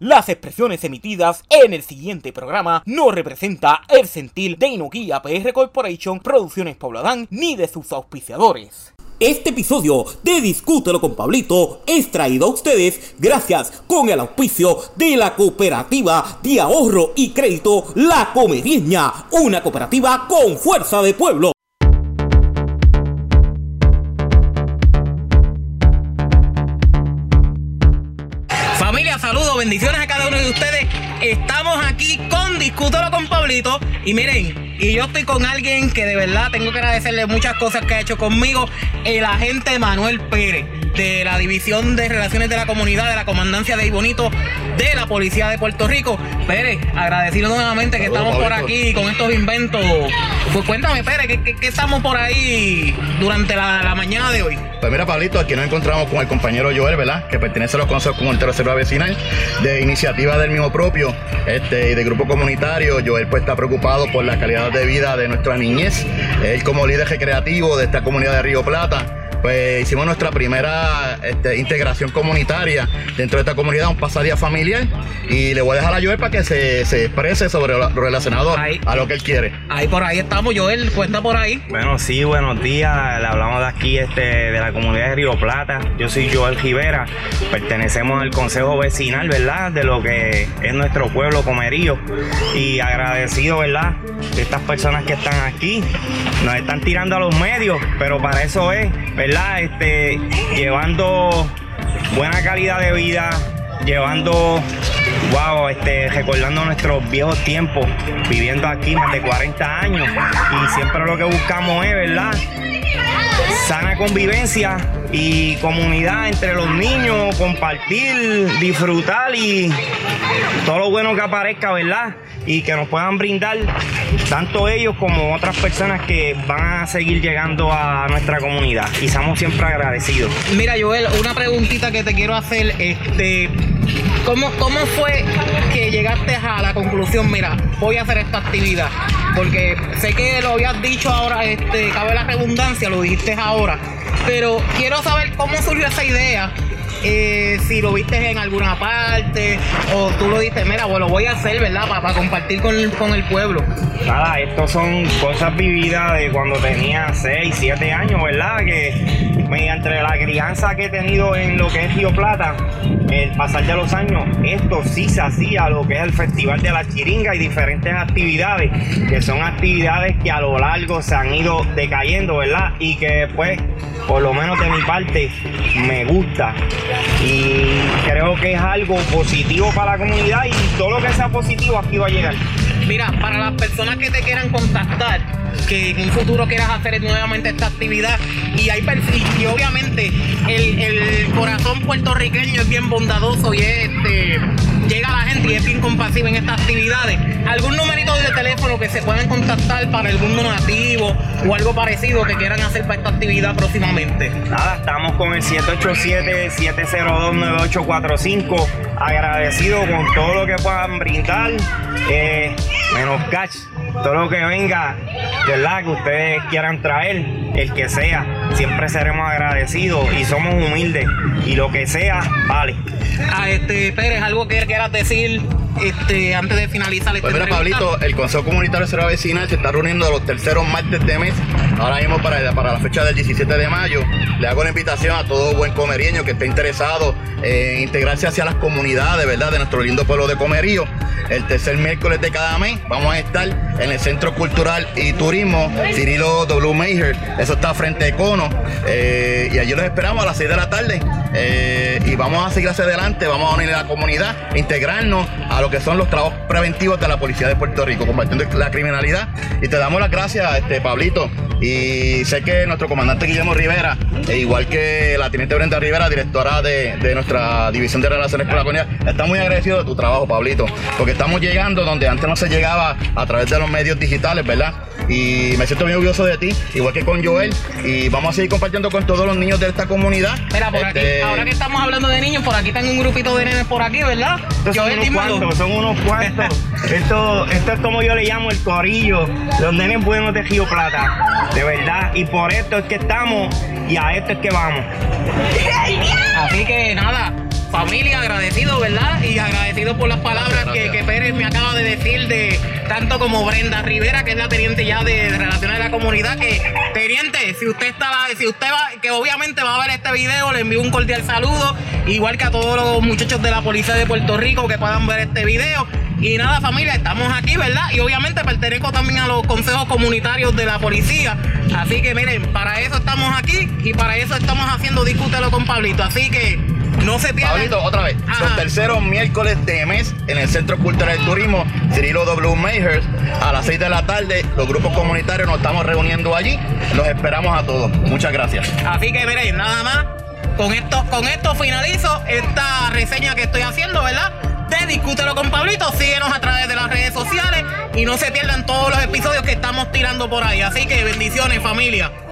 Las expresiones emitidas en el siguiente programa no representa el sentir de Inoquia PR Corporation, Producciones Pauladán, ni de sus auspiciadores. Este episodio de Discútelo con Pablito es traído a ustedes gracias con el auspicio de la cooperativa de ahorro y crédito La Comedieña, una cooperativa con fuerza de pueblo. Familia, saludos, bendiciones Estamos aquí con Discútelo con Pablito. Y miren, y yo estoy con alguien que de verdad tengo que agradecerle muchas cosas que ha hecho conmigo, el agente Manuel Pérez, de la División de Relaciones de la Comunidad de la Comandancia de Ibonito de la Policía de Puerto Rico. Pérez, agradecido nuevamente que estamos por aquí con estos inventos. Pues cuéntame, Pérez, ¿qué, estamos por ahí durante la, la mañana de hoy? Pues mira, Pablito, aquí nos encontramos con el compañero Joel, ¿verdad? Que pertenece a los consejos comunitarios de vecinal de iniciativa del mismo propio este, y de grupo comunitario. Joel pues está preocupado por la calidad de vida de nuestra niñez. Él como líder recreativo de esta comunidad de Río Plata pues hicimos nuestra primera este, integración comunitaria dentro de esta comunidad, un pasadía familiar. Y le voy a dejar a Joel para que se, exprese sobre lo relacionado a lo que él quiere. Ahí por ahí estamos, Joel, cuenta por ahí. Bueno, sí, buenos días. Le hablamos de aquí este, de la comunidad de Río Plata. Yo soy Joel Rivera. Pertenecemos al consejo vecinal, ¿verdad? De lo que es nuestro pueblo Comerío. Y agradecido, ¿verdad? De estas personas que están aquí. Nos están tirando a los medios, pero para eso es, ¿verdad? Este, llevando buena calidad de vida, llevando, wow, este, recordando nuestros viejos tiempos, viviendo aquí más de 40 años. Y siempre lo que buscamos es, ¿verdad? Sana convivencia y comunidad entre los niños, compartir, disfrutar y todo lo bueno que aparezca, ¿verdad? Y que nos puedan brindar tanto ellos como otras personas que van a seguir llegando a nuestra comunidad y estamos siempre agradecidos. Mira, Joel, una preguntita que te quiero hacer, este, ¿cómo, cómo fue que llegaste a la conclusión, mira, voy a hacer esta actividad? Porque sé que lo habías dicho ahora, este, cabe la redundancia, lo dijiste ahora, pero quiero saber cómo surgió esa idea eh, si lo viste en alguna parte o tú lo dices, mira, bueno, voy a hacer, ¿verdad? Para, compartir con, con, el pueblo. Nada, estos son cosas vividas de cuando tenía 6, 7 años, ¿verdad? Que mediante la crianza que he tenido en lo que es Río Plata, el pasar de los años, esto sí se hacía lo que es el Festival de la Chiringa y diferentes actividades, que son actividades que a lo largo se han ido decayendo, ¿verdad? Y que pues, por lo menos de mi parte, me gusta y creo que es algo positivo para la comunidad y todo lo que sea positivo aquí va a llegar. Mira, para las personas que te quieran contactar, que en un futuro quieras hacer nuevamente esta actividad y hay y obviamente el, corazón puertorriqueño es bien bondadoso y este, llega a la gente y es bien compasivo en estas actividades. ¿Algún numerito de teléfono que se puedan contactar para algún donativo o algo parecido que quieran hacer para esta actividad próximamente? Nada, estamos con el 787-702-9845. Agradecido con todo lo que puedan brindar. Eh, menos catch todo lo que venga, ¿verdad? Que ustedes quieran traer, el que sea, siempre seremos agradecidos y somos humildes. Y lo que sea, vale. A ah, este Pérez, algo que quieras decir este, antes de finalizar este Pues mira, Pablito, el Consejo Comunitario de Vecinal se está reuniendo los terceros martes de mes, ahora mismo para, para la fecha del 17 de mayo. Le hago la invitación a todo buen comerieño que esté interesado en integrarse hacia las comunidades, ¿verdad? De nuestro lindo pueblo de Comerío. El tercer miércoles de cada mes vamos a estar en el Centro Cultural y Turismo Cirilo W. Mayer. Eso está frente a Cono. Eh, y allí los esperamos a las 6 de la tarde. Eh, y vamos a seguir hacia adelante, vamos a unir a la comunidad, integrarnos a lo que son los trabajos preventivos de la Policía de Puerto Rico, combatiendo la criminalidad. Y te damos las gracias, este, Pablito. Y sé que nuestro comandante Guillermo Rivera, e igual que la teniente Brenda Rivera, directora de, nuestra División de Relaciones con la Comunidad, está muy agradecido de tu trabajo, Pablito, porque estamos llegando donde antes no se llegaba a través de los medios digitales, ¿verdad? Y me siento muy orgulloso de ti, igual que con Joel, y vamos a seguir compartiendo con todos los niños de esta comunidad. Mira, por aquí, este, ahora que estamos hablando de niños, por aquí tengo un grupito de nenes por aquí, ¿verdad? son unos cuantos, son unos cuantos. esto, esto es como yo le llamo el corillo, los nenes buenos de Río Plata de verdad. Y por esto es que estamos y a esto es que vamos. Así que nada, familia, agradecido, ¿verdad? Y agradecido por las palabras Que, que, Pérez me acaba de decir de tanto como Brenda Rivera, que es la teniente ya de, Relaciones de la Comunidad, que teniente, si usted estaba, si usted va, que obviamente va a ver este video, le envío un cordial saludo, igual que a todos los muchachos de la policía de Puerto Rico que puedan ver este video. Y nada, familia, estamos aquí, ¿verdad? Y obviamente pertenezco también a los consejos comunitarios de la policía. Así que miren, para eso estamos aquí y para eso estamos haciendo Discútelo con Pablito. Así que no se pierdan. Pablito, otra vez. Los terceros miércoles de mes en el Centro Cultural del Turismo, Cirilo W. Mayhers, a las 6 de la tarde. Los grupos comunitarios nos estamos reuniendo allí. Los esperamos a todos. Muchas gracias. Así que miren, nada más. Con esto, con esto finalizo esta reseña que estoy haciendo, ¿verdad? de Discútelo con Pablito. Síguenos a través de las redes sociales y no se pierdan todos los episodios que estamos tirando por ahí. Así que bendiciones familia.